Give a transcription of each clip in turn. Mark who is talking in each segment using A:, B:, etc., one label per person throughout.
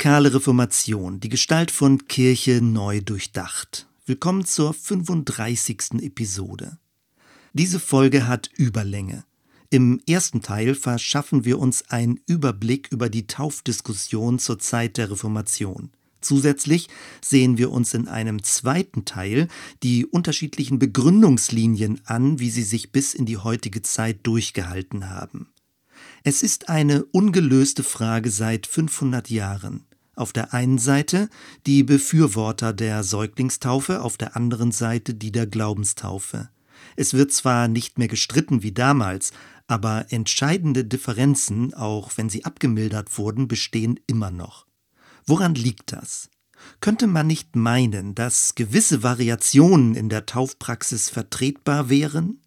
A: Radikale Reformation, die Gestalt von Kirche neu durchdacht. Willkommen zur 35. Episode. Diese Folge hat Überlänge. Im ersten Teil verschaffen wir uns einen Überblick über die Taufdiskussion zur Zeit der Reformation. Zusätzlich sehen wir uns in einem zweiten Teil die unterschiedlichen Begründungslinien an, wie sie sich bis in die heutige Zeit durchgehalten haben. Es ist eine ungelöste Frage seit 500 Jahren. Auf der einen Seite die Befürworter der Säuglingstaufe, auf der anderen Seite die der Glaubenstaufe. Es wird zwar nicht mehr gestritten wie damals, aber entscheidende Differenzen, auch wenn sie abgemildert wurden, bestehen immer noch. Woran liegt das? Könnte man nicht meinen, dass gewisse Variationen in der Taufpraxis vertretbar wären?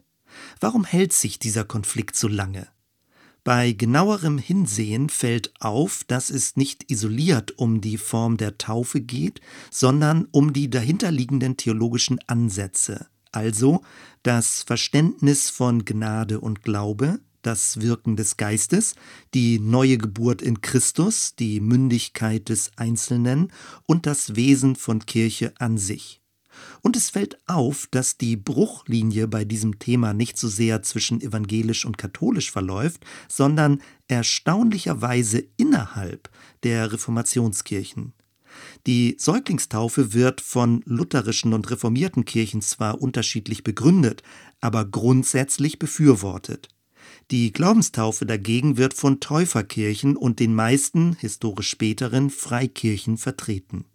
A: Warum hält sich dieser Konflikt so lange? Bei genauerem Hinsehen fällt auf, dass es nicht isoliert um die Form der Taufe geht, sondern um die dahinterliegenden theologischen Ansätze, also das Verständnis von Gnade und Glaube, das Wirken des Geistes, die neue Geburt in Christus, die Mündigkeit des Einzelnen und das Wesen von Kirche an sich. Und es fällt auf, dass die Bruchlinie bei diesem Thema nicht so sehr zwischen evangelisch und katholisch verläuft, sondern erstaunlicherweise innerhalb der Reformationskirchen. Die Säuglingstaufe wird von lutherischen und reformierten Kirchen zwar unterschiedlich begründet, aber grundsätzlich befürwortet. Die Glaubenstaufe dagegen wird von Täuferkirchen und den meisten historisch späteren Freikirchen vertreten.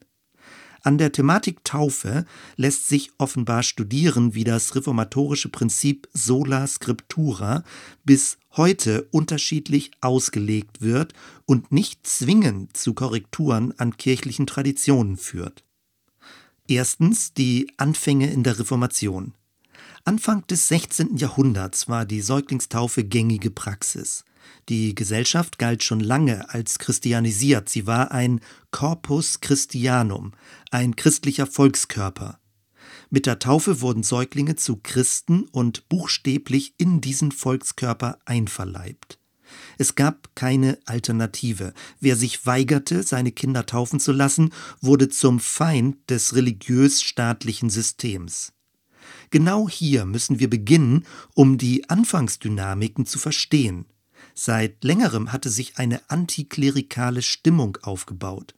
A: An der Thematik Taufe lässt sich offenbar studieren, wie das reformatorische Prinzip sola scriptura bis heute unterschiedlich ausgelegt wird und nicht zwingend zu Korrekturen an kirchlichen Traditionen führt. Erstens die Anfänge in der Reformation. Anfang des 16. Jahrhunderts war die Säuglingstaufe gängige Praxis. Die Gesellschaft galt schon lange als christianisiert. Sie war ein Corpus Christianum, ein christlicher Volkskörper. Mit der Taufe wurden Säuglinge zu Christen und buchstäblich in diesen Volkskörper einverleibt. Es gab keine Alternative. Wer sich weigerte, seine Kinder taufen zu lassen, wurde zum Feind des religiös-staatlichen Systems. Genau hier müssen wir beginnen, um die Anfangsdynamiken zu verstehen. Seit längerem hatte sich eine antiklerikale Stimmung aufgebaut.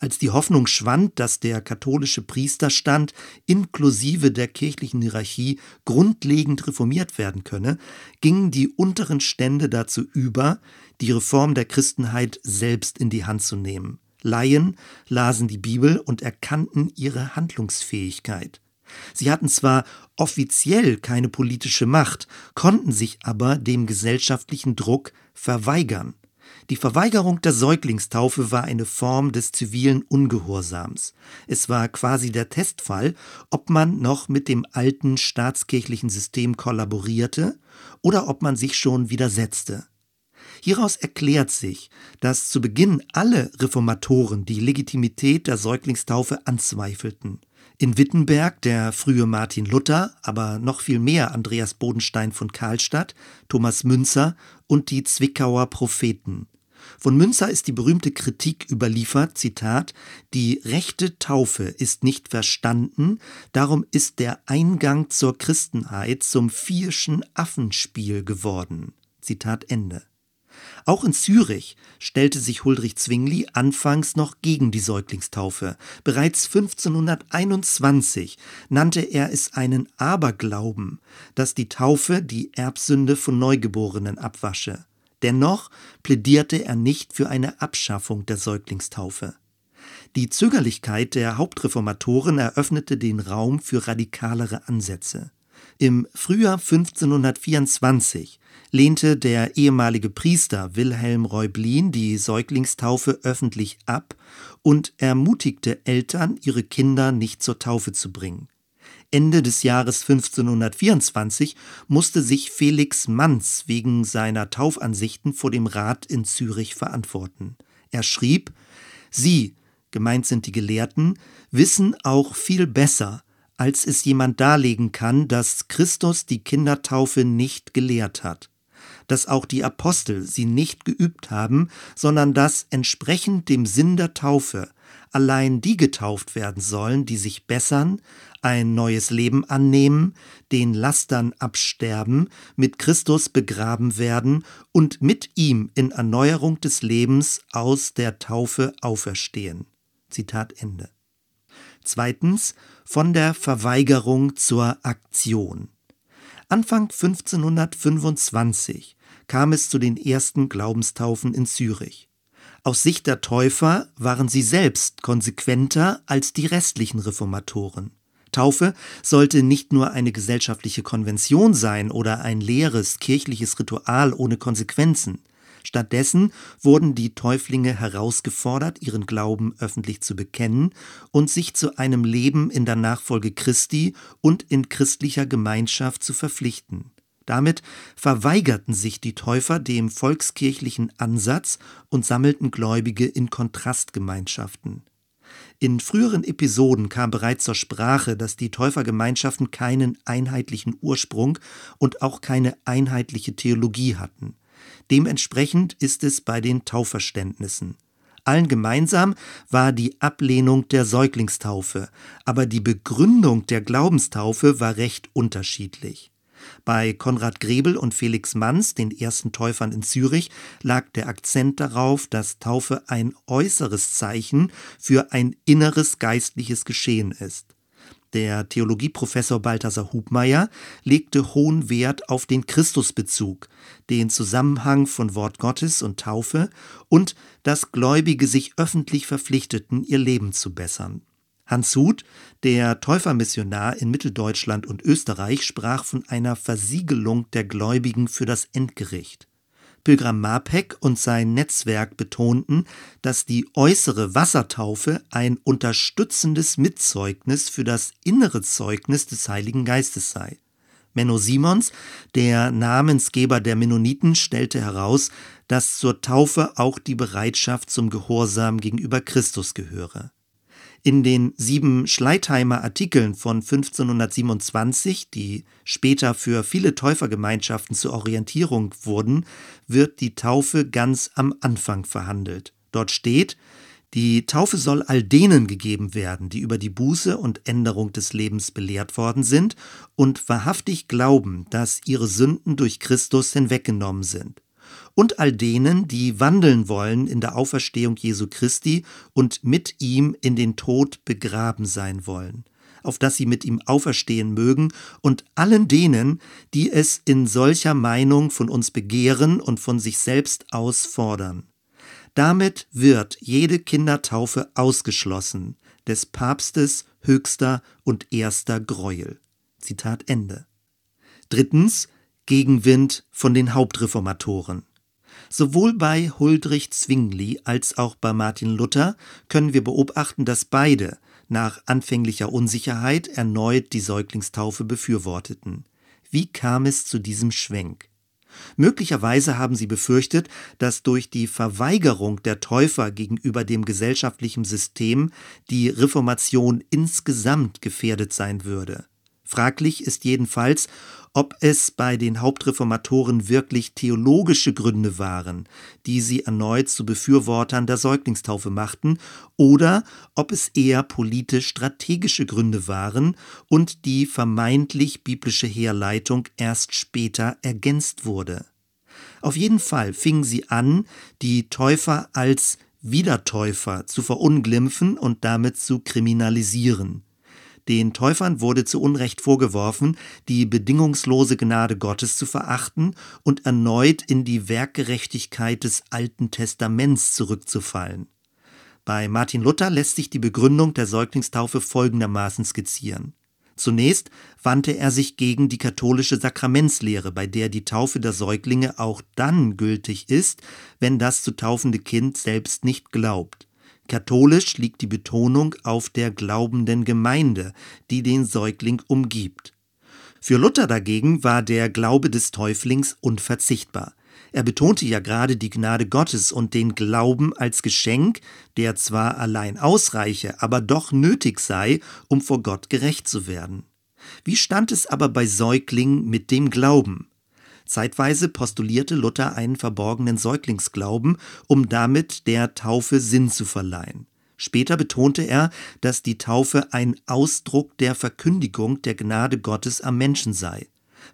A: Als die Hoffnung schwand, dass der katholische Priesterstand inklusive der kirchlichen Hierarchie grundlegend reformiert werden könne, gingen die unteren Stände dazu über, die Reform der Christenheit selbst in die Hand zu nehmen. Laien lasen die Bibel und erkannten ihre Handlungsfähigkeit. Sie hatten zwar offiziell keine politische Macht, konnten sich aber dem gesellschaftlichen Druck verweigern. Die Verweigerung der Säuglingstaufe war eine Form des zivilen Ungehorsams. Es war quasi der Testfall, ob man noch mit dem alten staatskirchlichen System kollaborierte oder ob man sich schon widersetzte. Hieraus erklärt sich, dass zu Beginn alle Reformatoren die Legitimität der Säuglingstaufe anzweifelten. In Wittenberg der frühe Martin Luther, aber noch viel mehr Andreas Bodenstein von Karlstadt, Thomas Münzer und die Zwickauer Propheten. Von Münzer ist die berühmte Kritik überliefert, Zitat, die rechte Taufe ist nicht verstanden, darum ist der Eingang zur Christenheit zum vierschen Affenspiel geworden. Zitat Ende. Auch in Zürich stellte sich Huldrych Zwingli anfangs noch gegen die Säuglingstaufe. Bereits 1521 nannte er es einen Aberglauben, dass die Taufe die Erbsünde von Neugeborenen abwasche. Dennoch plädierte er nicht für eine Abschaffung der Säuglingstaufe. Die Zögerlichkeit der Hauptreformatoren eröffnete den Raum für radikalere Ansätze. Im Frühjahr 1524 lehnte der ehemalige Priester Wilhelm Reublin die Säuglingstaufe öffentlich ab und ermutigte Eltern, ihre Kinder nicht zur Taufe zu bringen. Ende des Jahres 1524 musste sich Felix Manz wegen seiner Taufansichten vor dem Rat in Zürich verantworten. Er schrieb: Sie, gemeint sind die Gelehrten, wissen auch viel besser, als es jemand darlegen kann, dass Christus die Kindertaufe nicht gelehrt hat. Dass auch die Apostel sie nicht geübt haben, sondern dass entsprechend dem Sinn der Taufe allein die getauft werden sollen, die sich bessern, ein neues Leben annehmen, den Lastern absterben, mit Christus begraben werden und mit ihm in Erneuerung des Lebens aus der Taufe auferstehen. Zitat Ende. Zweitens von der Verweigerung zur Aktion. Anfang 1525 kam es zu den ersten Glaubenstaufen in Zürich. Aus Sicht der Täufer waren sie selbst konsequenter als die restlichen Reformatoren. Taufe sollte nicht nur eine gesellschaftliche Konvention sein oder ein leeres kirchliches Ritual ohne Konsequenzen. Stattdessen wurden die Täuflinge herausgefordert, ihren Glauben öffentlich zu bekennen und sich zu einem Leben in der Nachfolge Christi und in christlicher Gemeinschaft zu verpflichten. Damit verweigerten sich die Täufer dem volkskirchlichen Ansatz und sammelten Gläubige in Kontrastgemeinschaften. In früheren Episoden kam bereits zur Sprache, dass die Täufergemeinschaften keinen einheitlichen Ursprung und auch keine einheitliche Theologie hatten. Dementsprechend ist es bei den Taufverständnissen. Allen gemeinsam war die Ablehnung der Säuglingstaufe, aber die Begründung der Glaubenstaufe war recht unterschiedlich. Bei Konrad Grebel und Felix Manns, den ersten Täufern in Zürich, lag der Akzent darauf, dass Taufe ein äußeres Zeichen für ein inneres geistliches Geschehen ist. Der Theologieprofessor Balthasar Hubmeier legte hohen Wert auf den Christusbezug, den Zusammenhang von Wort Gottes und Taufe und dass Gläubige sich öffentlich verpflichteten, ihr Leben zu bessern. Hans Huth, der Täufermissionar in Mitteldeutschland und Österreich, sprach von einer Versiegelung der Gläubigen für das Endgericht. Pilgram Mapek und sein Netzwerk betonten, dass die äußere Wassertaufe ein unterstützendes Mitzeugnis für das innere Zeugnis des Heiligen Geistes sei. Menno Simons, der Namensgeber der Mennoniten, stellte heraus, dass zur Taufe auch die Bereitschaft zum Gehorsam gegenüber Christus gehöre. In den sieben Schleitheimer Artikeln von 1527, die später für viele Täufergemeinschaften zur Orientierung wurden, wird die Taufe ganz am Anfang verhandelt. Dort steht, die Taufe soll all denen gegeben werden, die über die Buße und Änderung des Lebens belehrt worden sind und wahrhaftig glauben, dass ihre Sünden durch Christus hinweggenommen sind und all denen, die wandeln wollen in der Auferstehung Jesu Christi und mit ihm in den Tod begraben sein wollen, auf dass sie mit ihm auferstehen mögen, und allen denen, die es in solcher Meinung von uns begehren und von sich selbst ausfordern. Damit wird jede Kindertaufe ausgeschlossen, des Papstes höchster und erster Greuel. Zitat Ende. Drittens Gegenwind von den Hauptreformatoren. Sowohl bei Huldrych Zwingli als auch bei Martin Luther können wir beobachten, dass beide nach anfänglicher Unsicherheit erneut die Säuglingstaufe befürworteten. Wie kam es zu diesem Schwenk? Möglicherweise haben sie befürchtet, dass durch die Verweigerung der Täufer gegenüber dem gesellschaftlichen System die Reformation insgesamt gefährdet sein würde. Fraglich ist jedenfalls, ob es bei den Hauptreformatoren wirklich theologische Gründe waren, die sie erneut zu Befürwortern der Säuglingstaufe machten, oder ob es eher politisch-strategische Gründe waren und die vermeintlich biblische Herleitung erst später ergänzt wurde. Auf jeden Fall fingen sie an, die Täufer als Wiedertäufer zu verunglimpfen und damit zu kriminalisieren. Den Täufern wurde zu Unrecht vorgeworfen, die bedingungslose Gnade Gottes zu verachten und erneut in die Werkgerechtigkeit des Alten Testaments zurückzufallen. Bei Martin Luther lässt sich die Begründung der Säuglingstaufe folgendermaßen skizzieren. Zunächst wandte er sich gegen die katholische Sakramentslehre, bei der die Taufe der Säuglinge auch dann gültig ist, wenn das zu taufende Kind selbst nicht glaubt. Katholisch liegt die Betonung auf der glaubenden Gemeinde, die den Säugling umgibt. Für Luther dagegen war der Glaube des Täuflings unverzichtbar. Er betonte ja gerade die Gnade Gottes und den Glauben als Geschenk, der zwar allein ausreiche, aber doch nötig sei, um vor Gott gerecht zu werden. Wie stand es aber bei Säuglingen mit dem Glauben? Zeitweise postulierte Luther einen verborgenen Säuglingsglauben, um damit der Taufe Sinn zu verleihen. Später betonte er, dass die Taufe ein Ausdruck der Verkündigung der Gnade Gottes am Menschen sei.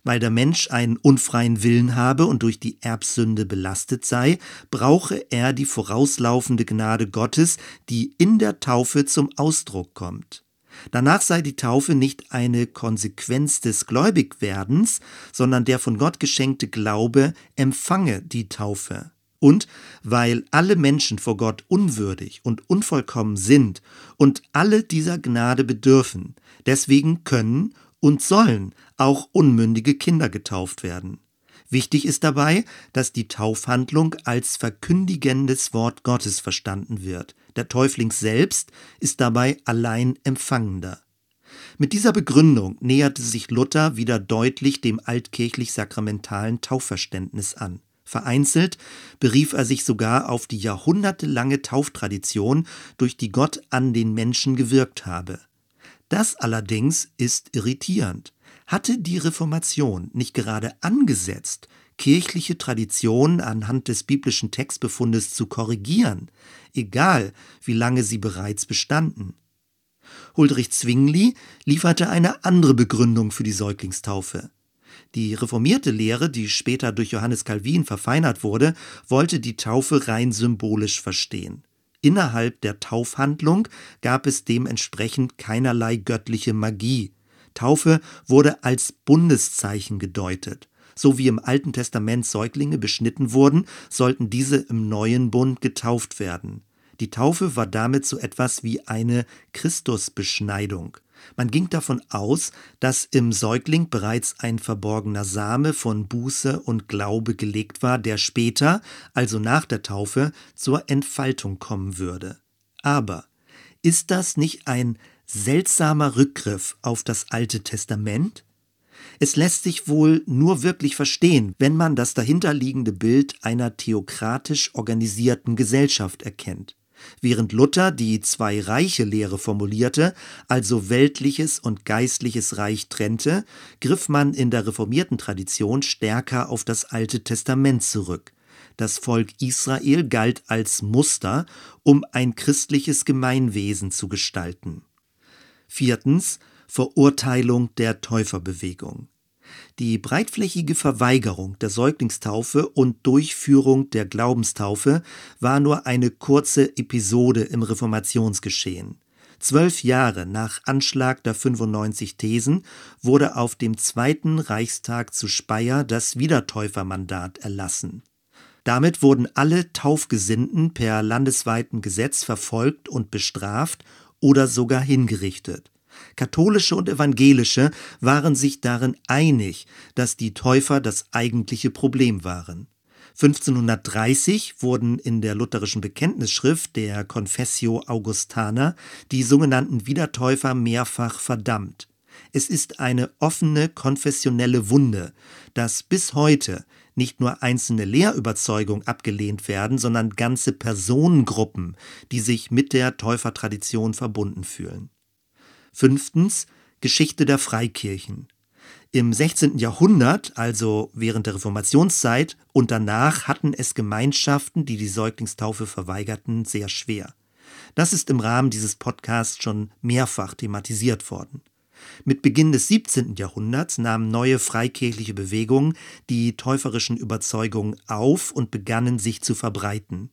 A: Weil der Mensch einen unfreien Willen habe und durch die Erbsünde belastet sei, brauche er die vorauslaufende Gnade Gottes, die in der Taufe zum Ausdruck kommt. Danach sei die Taufe nicht eine Konsequenz des Gläubigwerdens, sondern der von Gott geschenkte Glaube empfange die Taufe. Und weil alle Menschen vor Gott unwürdig und unvollkommen sind und alle dieser Gnade bedürfen, deswegen können und sollen auch unmündige Kinder getauft werden. Wichtig ist dabei, dass die Taufhandlung als verkündigendes Wort Gottes verstanden wird. Der Täufling selbst ist dabei allein Empfangender. Mit dieser Begründung näherte sich Luther wieder deutlich dem altkirchlich-sakramentalen Taufverständnis an. Vereinzelt berief er sich sogar auf die jahrhundertelange Tauftradition, durch die Gott an den Menschen gewirkt habe. Das allerdings ist irritierend. Hatte die Reformation nicht gerade angesetzt, kirchliche Traditionen anhand des biblischen Textbefundes zu korrigieren, egal wie lange sie bereits bestanden? Huldrych Zwingli lieferte eine andere Begründung für die Säuglingstaufe. Die reformierte Lehre, die später durch Johannes Calvin verfeinert wurde, wollte die Taufe rein symbolisch verstehen. Innerhalb der Taufhandlung gab es dementsprechend keinerlei göttliche Magie. Taufe wurde als Bundeszeichen gedeutet. So wie im Alten Testament Säuglinge beschnitten wurden, sollten diese im neuen Bund getauft werden. Die Taufe war damit so etwas wie eine Christusbeschneidung. Man ging davon aus, dass im Säugling bereits ein verborgener Same von Buße und Glaube gelegt war, der später, also nach der Taufe, zur Entfaltung kommen würde. Aber ist das nicht ein seltsamer Rückgriff auf das Alte Testament? Es lässt sich wohl nur wirklich verstehen, wenn man das dahinterliegende Bild einer theokratisch organisierten Gesellschaft erkennt. Während Luther die Zwei-Reiche-Lehre formulierte, also weltliches und geistliches Reich trennte, griff man in der reformierten Tradition stärker auf das Alte Testament zurück. Das Volk Israel galt als Muster, um ein christliches Gemeinwesen zu gestalten. Viertens Verurteilung der Täuferbewegung. Die breitflächige Verweigerung der Säuglingstaufe und Durchführung der Glaubenstaufe war nur eine kurze Episode im Reformationsgeschehen. Zwölf Jahre nach Anschlag der 95 Thesen wurde auf dem Zweiten Reichstag zu Speyer das Wiedertäufermandat erlassen. Damit wurden alle Taufgesinnten per landesweiten Gesetz verfolgt und bestraft oder sogar hingerichtet. Katholische und evangelische waren sich darin einig, dass die Täufer das eigentliche Problem waren. 1530 wurden in der lutherischen Bekenntnisschrift der Confessio Augustana die sogenannten Wiedertäufer mehrfach verdammt. Es ist eine offene konfessionelle Wunde, dass bis heute nicht nur einzelne Lehrüberzeugungen abgelehnt werden, sondern ganze Personengruppen, die sich mit der Täufertradition verbunden fühlen. Fünftens Geschichte der Freikirchen. Im 16. Jahrhundert, also während der Reformationszeit und danach, hatten es Gemeinschaften, die die Säuglingstaufe verweigerten, sehr schwer. Das ist im Rahmen dieses Podcasts schon mehrfach thematisiert worden. Mit Beginn des 17. Jahrhunderts nahmen neue freikirchliche Bewegungen die täuferischen Überzeugungen auf und begannen sich zu verbreiten.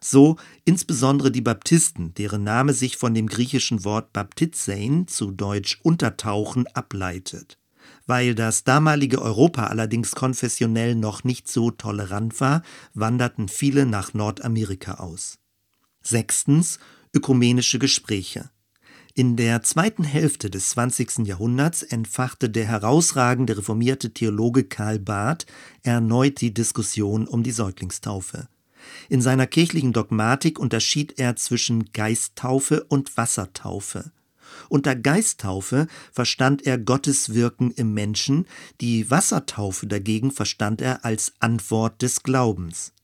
A: So insbesondere die Baptisten, deren Name sich von dem griechischen Wort Baptizein, zu Deutsch untertauchen, ableitet. Weil das damalige Europa allerdings konfessionell noch nicht so tolerant war, wanderten viele nach Nordamerika aus. Sechstens ökumenische Gespräche. In der zweiten Hälfte des 20. Jahrhunderts entfachte der herausragende reformierte Theologe Karl Barth erneut die Diskussion um die Säuglingstaufe. In seiner kirchlichen Dogmatik unterschied er zwischen Geisttaufe und Wassertaufe. Unter Geisttaufe verstand er Gottes Wirken im Menschen, die Wassertaufe dagegen verstand er als Antwort des Glaubens.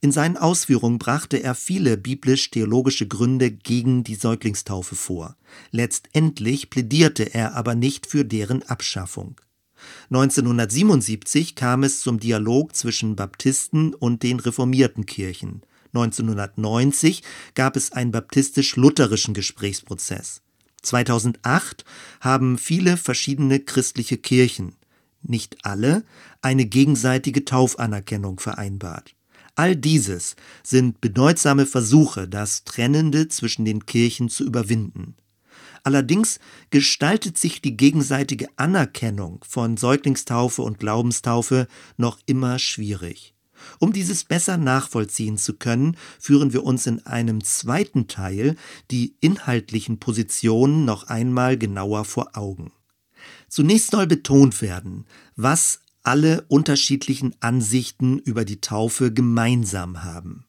A: In seinen Ausführungen brachte er viele biblisch-theologische Gründe gegen die Säuglingstaufe vor. Letztendlich plädierte er aber nicht für deren Abschaffung. 1977 kam es zum Dialog zwischen Baptisten und den reformierten Kirchen. 1990 gab es einen baptistisch-lutherischen Gesprächsprozess. 2008 haben viele verschiedene christliche Kirchen, nicht alle, eine gegenseitige Taufanerkennung vereinbart. All dieses sind bedeutsame Versuche, das Trennende zwischen den Kirchen zu überwinden. Allerdings gestaltet sich die gegenseitige Anerkennung von Säuglingstaufe und Glaubenstaufe noch immer schwierig. Um dieses besser nachvollziehen zu können, führen wir uns in einem zweiten Teil die inhaltlichen Positionen noch einmal genauer vor Augen. Zunächst soll betont werden, was alle unterschiedlichen Ansichten über die Taufe gemeinsam haben.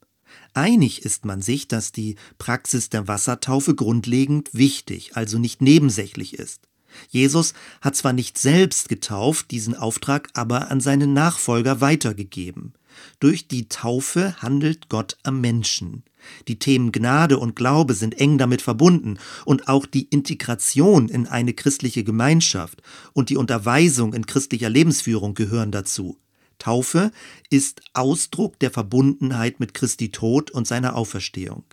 A: Einig ist man sich, dass die Praxis der Wassertaufe grundlegend wichtig, also nicht nebensächlich ist. Jesus hat zwar nicht selbst getauft, diesen Auftrag aber an seine Nachfolger weitergegeben. Durch die Taufe handelt Gott am Menschen. Die Themen Gnade und Glaube sind eng damit verbunden und auch die Integration in eine christliche Gemeinschaft und die Unterweisung in christlicher Lebensführung gehören dazu. Taufe ist Ausdruck der Verbundenheit mit Christi Tod und seiner Auferstehung.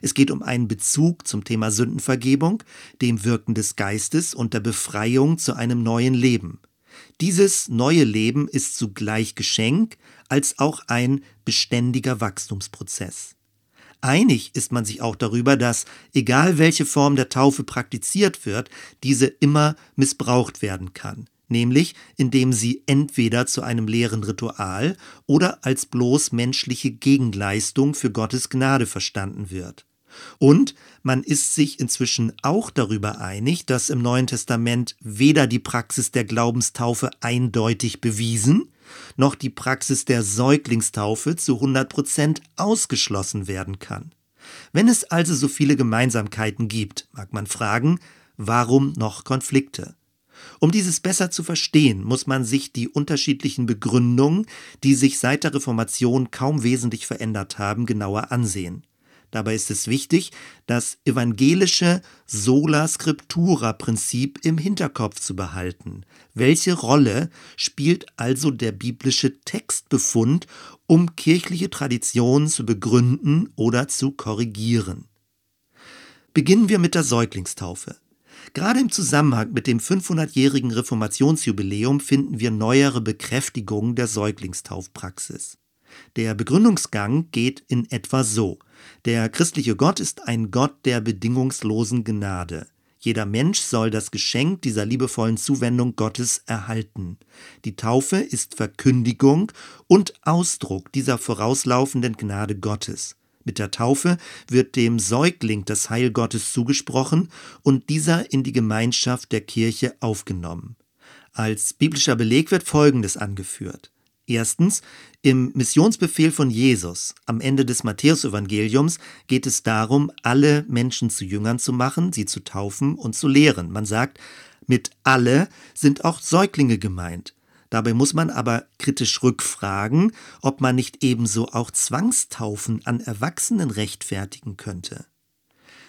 A: Es geht um einen Bezug zum Thema Sündenvergebung, dem Wirken des Geistes und der Befreiung zu einem neuen Leben. Dieses neue Leben ist zugleich Geschenk als auch ein beständiger Wachstumsprozess. Einig ist man sich auch darüber, dass, egal welche Form der Taufe praktiziert wird, diese immer missbraucht werden kann, nämlich indem sie entweder zu einem leeren Ritual oder als bloß menschliche Gegenleistung für Gottes Gnade verstanden wird. Und man ist sich inzwischen auch darüber einig, dass im Neuen Testament weder die Praxis der Glaubenstaufe eindeutig bewiesen, noch die Praxis der Säuglingstaufe zu 100 Prozent ausgeschlossen werden kann. Wenn es also so viele Gemeinsamkeiten gibt, mag man fragen, warum noch Konflikte? Um dieses besser zu verstehen, muss man sich die unterschiedlichen Begründungen, die sich seit der Reformation kaum wesentlich verändert haben, genauer ansehen. Dabei ist es wichtig, das evangelische Sola Scriptura-Prinzip im Hinterkopf zu behalten. Welche Rolle spielt also der biblische Textbefund, um kirchliche Traditionen zu begründen oder zu korrigieren? Beginnen wir mit der Säuglingstaufe. Gerade im Zusammenhang mit dem 500-jährigen Reformationsjubiläum finden wir neuere Bekräftigungen der Säuglingstaufpraxis. Der Begründungsgang geht in etwa so. Der christliche Gott ist ein Gott der bedingungslosen Gnade. Jeder Mensch soll das Geschenk dieser liebevollen Zuwendung Gottes erhalten. Die Taufe ist Verkündigung und Ausdruck dieser vorauslaufenden Gnade Gottes. Mit der Taufe wird dem Säugling das Heil Gottes zugesprochen und dieser in die Gemeinschaft der Kirche aufgenommen. Als biblischer Beleg wird Folgendes angeführt. Erstens, im Missionsbefehl von Jesus am Ende des Matthäusevangeliums geht es darum, alle Menschen zu Jüngern zu machen, sie zu taufen und zu lehren. Man sagt, mit alle sind auch Säuglinge gemeint. Dabei muss man aber kritisch rückfragen, ob man nicht ebenso auch Zwangstaufen an Erwachsenen rechtfertigen könnte.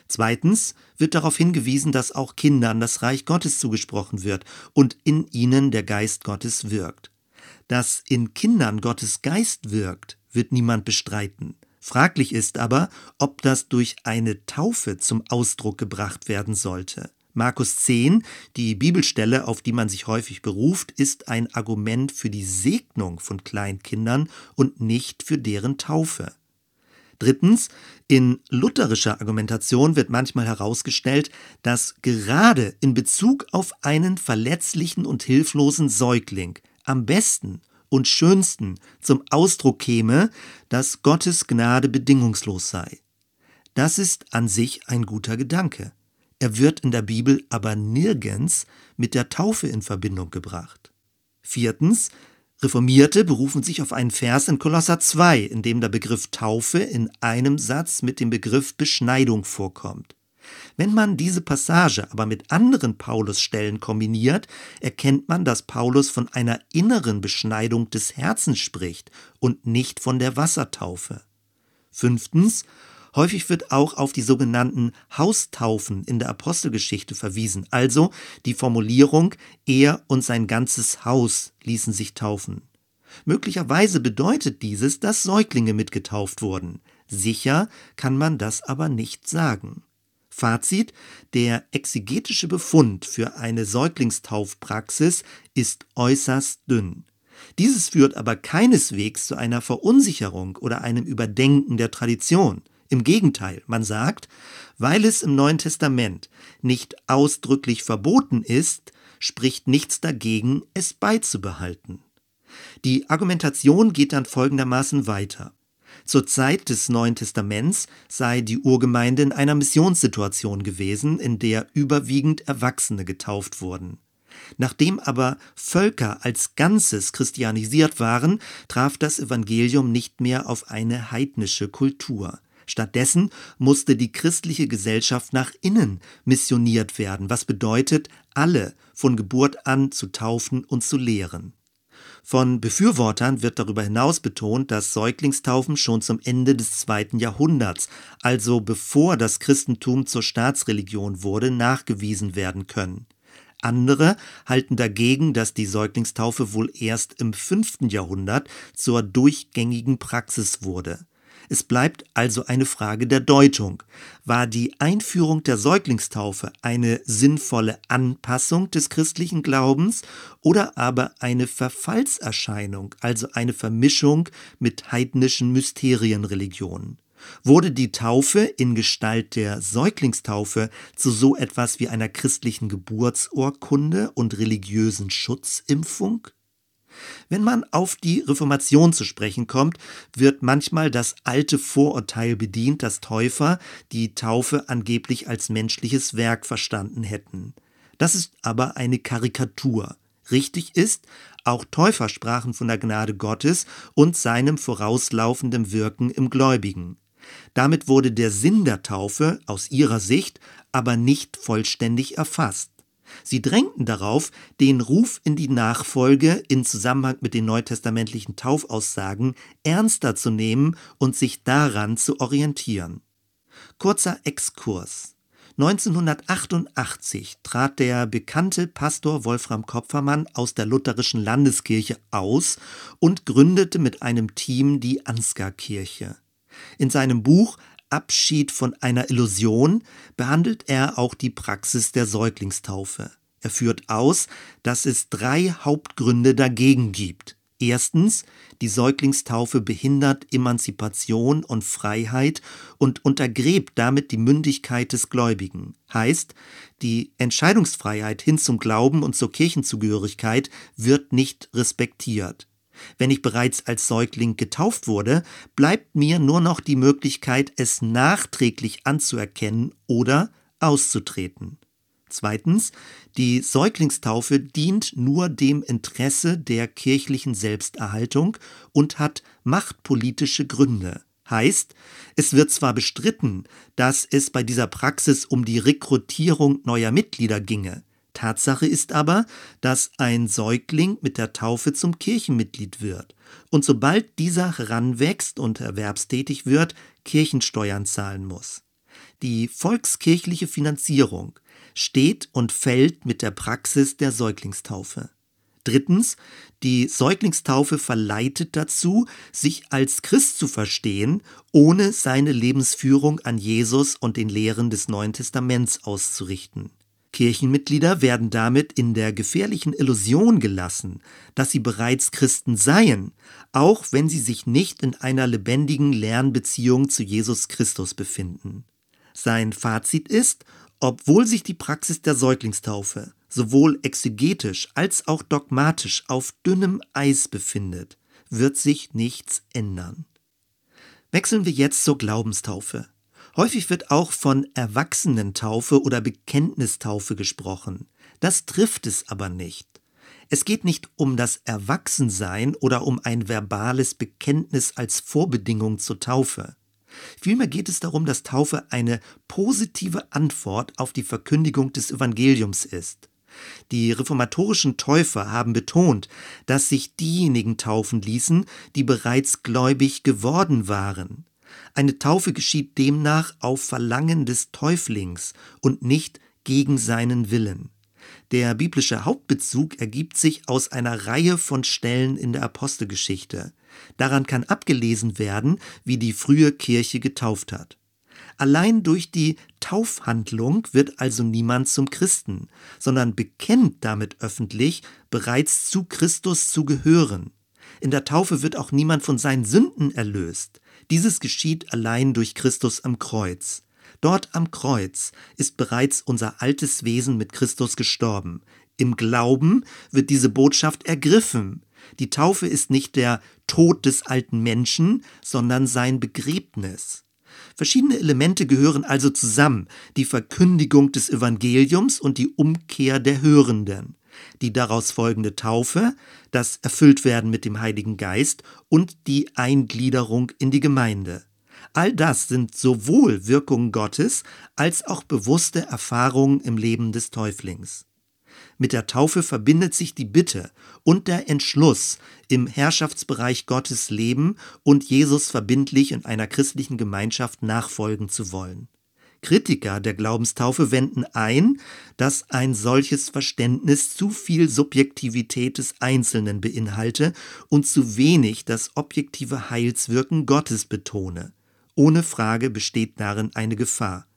A: Zweitens wird darauf hingewiesen, dass auch Kindern das Reich Gottes zugesprochen wird und in ihnen der Geist Gottes wirkt. Dass in Kindern Gottes Geist wirkt, wird niemand bestreiten. Fraglich ist aber, ob das durch eine Taufe zum Ausdruck gebracht werden sollte. Markus 10, die Bibelstelle, auf die man sich häufig beruft, ist ein Argument für die Segnung von Kleinkindern und nicht für deren Taufe. Drittens, in lutherischer Argumentation wird manchmal herausgestellt, dass gerade in Bezug auf einen verletzlichen und hilflosen Säugling am besten und schönsten zum Ausdruck käme, dass Gottes Gnade bedingungslos sei. Das ist an sich ein guter Gedanke. Er wird in der Bibel aber nirgends mit der Taufe in Verbindung gebracht. Viertens, Reformierte berufen sich auf einen Vers in Kolosser 2, in dem der Begriff Taufe in einem Satz mit dem Begriff Beschneidung vorkommt. Wenn man diese Passage aber mit anderen Paulusstellen kombiniert, erkennt man, dass Paulus von einer inneren Beschneidung des Herzens spricht und nicht von der Wassertaufe. Fünftens, Häufig wird auch auf die sogenannten Haustaufen in der Apostelgeschichte verwiesen, also die Formulierung er und sein ganzes Haus ließen sich taufen. Möglicherweise bedeutet dieses, dass Säuglinge mitgetauft wurden. Sicher kann man das aber nicht sagen. Fazit, der exegetische Befund für eine Säuglingstaufpraxis ist äußerst dünn. Dieses führt aber keineswegs zu einer Verunsicherung oder einem Überdenken der Tradition. Im Gegenteil, man sagt, weil es im Neuen Testament nicht ausdrücklich verboten ist, spricht nichts dagegen, es beizubehalten. Die Argumentation geht dann folgendermaßen weiter. Zur Zeit des Neuen Testaments sei die Urgemeinde in einer Missionssituation gewesen, in der überwiegend Erwachsene getauft wurden. Nachdem aber Völker als Ganzes christianisiert waren, traf das Evangelium nicht mehr auf eine heidnische Kultur. Stattdessen musste die christliche Gesellschaft nach innen missioniert werden, was bedeutet, alle von Geburt an zu taufen und zu lehren. Von Befürwortern wird darüber hinaus betont, dass Säuglingstaufen schon zum Ende des zweiten Jahrhunderts, also bevor das Christentum zur Staatsreligion wurde, nachgewiesen werden können. Andere halten dagegen, dass die Säuglingstaufe wohl erst im fünften Jahrhundert zur durchgängigen Praxis wurde. Es bleibt also eine Frage der Deutung. War die Einführung der Säuglingstaufe eine sinnvolle Anpassung des christlichen Glaubens oder aber eine Verfallserscheinung, also eine Vermischung mit heidnischen Mysterienreligionen? Wurde die Taufe in Gestalt der Säuglingstaufe zu so etwas wie einer christlichen Geburtsurkunde und religiösen Schutzimpfung? Wenn man auf die Reformation zu sprechen kommt, wird manchmal das alte Vorurteil bedient, dass Täufer die Taufe angeblich als menschliches Werk verstanden hätten. Das ist aber eine Karikatur. Richtig ist, auch Täufer sprachen von der Gnade Gottes und seinem vorauslaufenden Wirken im Gläubigen. Damit wurde der Sinn der Taufe aus ihrer Sicht aber nicht vollständig erfasst. Sie drängten darauf, den Ruf in die Nachfolge in Zusammenhang mit den neutestamentlichen Taufaussagen ernster zu nehmen und sich daran zu orientieren. Kurzer Exkurs. 1988 trat der bekannte Pastor Wolfram Kopfermann aus der lutherischen Landeskirche aus und gründete mit einem Team die Ansgar-Kirche. In seinem Buch Abschied von einer Illusion behandelt er auch die Praxis der Säuglingstaufe. Er führt aus, dass es drei Hauptgründe dagegen gibt. Erstens, die Säuglingstaufe behindert Emanzipation und Freiheit und untergräbt damit die Mündigkeit des Gläubigen. Heißt, die Entscheidungsfreiheit hin zum Glauben und zur Kirchenzugehörigkeit wird nicht respektiert. Wenn ich bereits als Säugling getauft wurde, bleibt mir nur noch die Möglichkeit, es nachträglich anzuerkennen oder auszutreten. Zweitens, die Säuglingstaufe dient nur dem Interesse der kirchlichen Selbsterhaltung und hat machtpolitische Gründe. Heißt, es wird zwar bestritten, dass es bei dieser Praxis um die Rekrutierung neuer Mitglieder ginge, Tatsache ist aber, dass ein Säugling mit der Taufe zum Kirchenmitglied wird und sobald dieser heranwächst und erwerbstätig wird, Kirchensteuern zahlen muss. Die volkskirchliche Finanzierung steht und fällt mit der Praxis der Säuglingstaufe. Drittens, die Säuglingstaufe verleitet dazu, sich als Christ zu verstehen, ohne seine Lebensführung an Jesus und den Lehren des Neuen Testaments auszurichten. Kirchenmitglieder werden damit in der gefährlichen Illusion gelassen, dass sie bereits Christen seien, auch wenn sie sich nicht in einer lebendigen Lernbeziehung zu Jesus Christus befinden. Sein Fazit ist, obwohl sich die Praxis der Säuglingstaufe sowohl exegetisch als auch dogmatisch auf dünnem Eis befindet, wird sich nichts ändern. Wechseln wir jetzt zur Glaubenstaufe. Häufig wird auch von Erwachsenentaufe oder Bekenntnistaufe gesprochen. Das trifft es aber nicht. Es geht nicht um das Erwachsensein oder um ein verbales Bekenntnis als Vorbedingung zur Taufe. Vielmehr geht es darum, dass Taufe eine positive Antwort auf die Verkündigung des Evangeliums ist. Die reformatorischen Täufer haben betont, dass sich diejenigen taufen ließen, die bereits gläubig geworden waren. Eine Taufe geschieht demnach auf Verlangen des Täuflings und nicht gegen seinen Willen. Der biblische Hauptbezug ergibt sich aus einer Reihe von Stellen in der Apostelgeschichte. Daran kann abgelesen werden, wie die frühe Kirche getauft hat. Allein durch die Taufhandlung wird also niemand zum Christen, sondern bekennt damit öffentlich, bereits zu Christus zu gehören. In der Taufe wird auch niemand von seinen Sünden erlöst. Dieses geschieht allein durch Christus am Kreuz. Dort am Kreuz ist bereits unser altes Wesen mit Christus gestorben. Im Glauben wird diese Botschaft ergriffen. Die Taufe ist nicht der Tod des alten Menschen, sondern sein Begräbnis. Verschiedene Elemente gehören also zusammen, die Verkündigung des Evangeliums und die Umkehr der Hörenden, die daraus folgende Taufe, das Erfülltwerden mit dem Heiligen Geist und die Eingliederung in die Gemeinde. All das sind sowohl Wirkungen Gottes als auch bewusste Erfahrungen im Leben des Täuflings. Mit der Taufe verbindet sich die Bitte und der Entschluss, im Herrschaftsbereich Gottes leben und Jesus verbindlich in einer christlichen Gemeinschaft nachfolgen zu wollen. Kritiker der Glaubenstaufe wenden ein, dass ein solches Verständnis zu viel Subjektivität des Einzelnen beinhalte und zu wenig das objektive Heilswirken Gottes betone. Ohne Frage besteht darin eine Gefahr.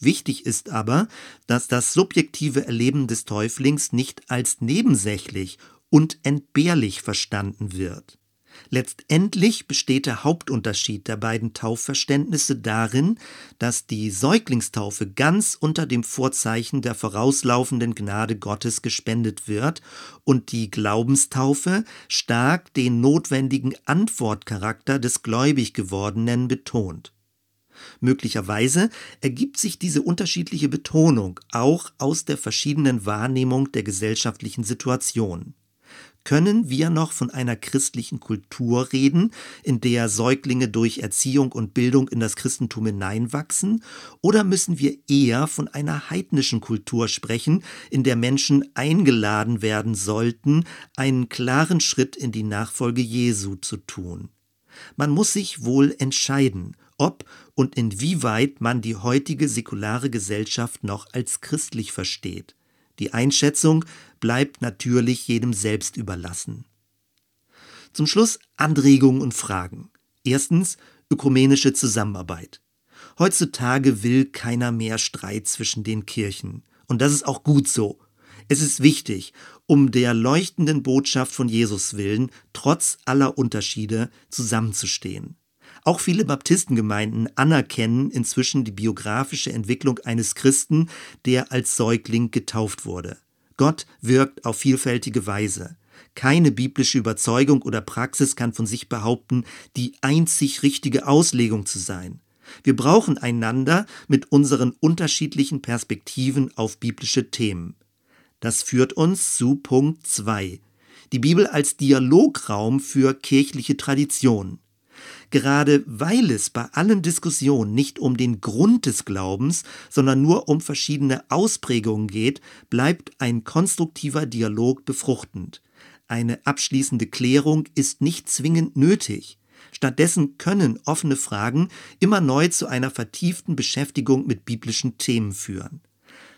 A: Wichtig ist aber, dass das subjektive Erleben des Täuflings nicht als nebensächlich und entbehrlich verstanden wird. Letztendlich besteht der Hauptunterschied der beiden Taufverständnisse darin, dass die Säuglingstaufe ganz unter dem Vorzeichen der vorauslaufenden Gnade Gottes gespendet wird und die Glaubenstaufe stark den notwendigen Antwortcharakter des gläubig gewordenen betont. Möglicherweise ergibt sich diese unterschiedliche Betonung auch aus der verschiedenen Wahrnehmung der gesellschaftlichen Situation. Können wir noch von einer christlichen Kultur reden, in der Säuglinge durch Erziehung und Bildung in das Christentum hineinwachsen, oder müssen wir eher von einer heidnischen Kultur sprechen, in der Menschen eingeladen werden sollten, einen klaren Schritt in die Nachfolge Jesu zu tun? Man muss sich wohl entscheiden, ob und inwieweit man die heutige säkulare Gesellschaft noch als christlich versteht. Die Einschätzung bleibt natürlich jedem selbst überlassen. Zum Schluss Anregungen und Fragen. Erstens ökumenische Zusammenarbeit. Heutzutage will keiner mehr Streit zwischen den Kirchen. Und das ist auch gut so. Es ist wichtig, um der leuchtenden Botschaft von Jesus willen, trotz aller Unterschiede zusammenzustehen. Auch viele Baptistengemeinden anerkennen inzwischen die biografische Entwicklung eines Christen, der als Säugling getauft wurde. Gott wirkt auf vielfältige Weise. Keine biblische Überzeugung oder Praxis kann von sich behaupten, die einzig richtige Auslegung zu sein. Wir brauchen einander mit unseren unterschiedlichen Perspektiven auf biblische Themen. Das führt uns zu Punkt 2. Die Bibel als Dialograum für kirchliche Tradition. Gerade weil es bei allen Diskussionen nicht um den Grund des Glaubens, sondern nur um verschiedene Ausprägungen geht, bleibt ein konstruktiver Dialog befruchtend. Eine abschließende Klärung ist nicht zwingend nötig. Stattdessen können offene Fragen immer neu zu einer vertieften Beschäftigung mit biblischen Themen führen.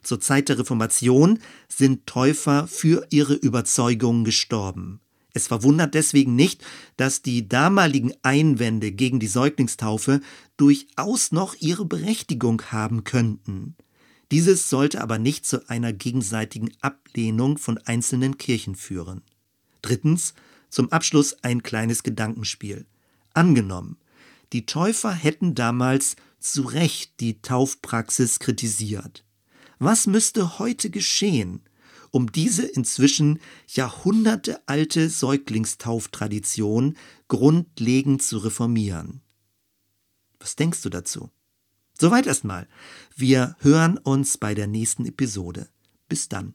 A: Zur Zeit der Reformation sind Täufer für ihre Überzeugungen gestorben. Es verwundert deswegen nicht, dass die damaligen Einwände gegen die Säuglingstaufe durchaus noch ihre Berechtigung haben könnten. Dieses sollte aber nicht zu einer gegenseitigen Ablehnung von einzelnen Kirchen führen. Drittens, zum Abschluss ein kleines Gedankenspiel. Angenommen, die Täufer hätten damals zu Recht die Taufpraxis kritisiert. Was müsste heute geschehen, um diese inzwischen jahrhundertealte Säuglingstauftradition grundlegend zu reformieren. Was denkst du dazu? Soweit erstmal. Wir hören uns bei der nächsten Episode. Bis dann.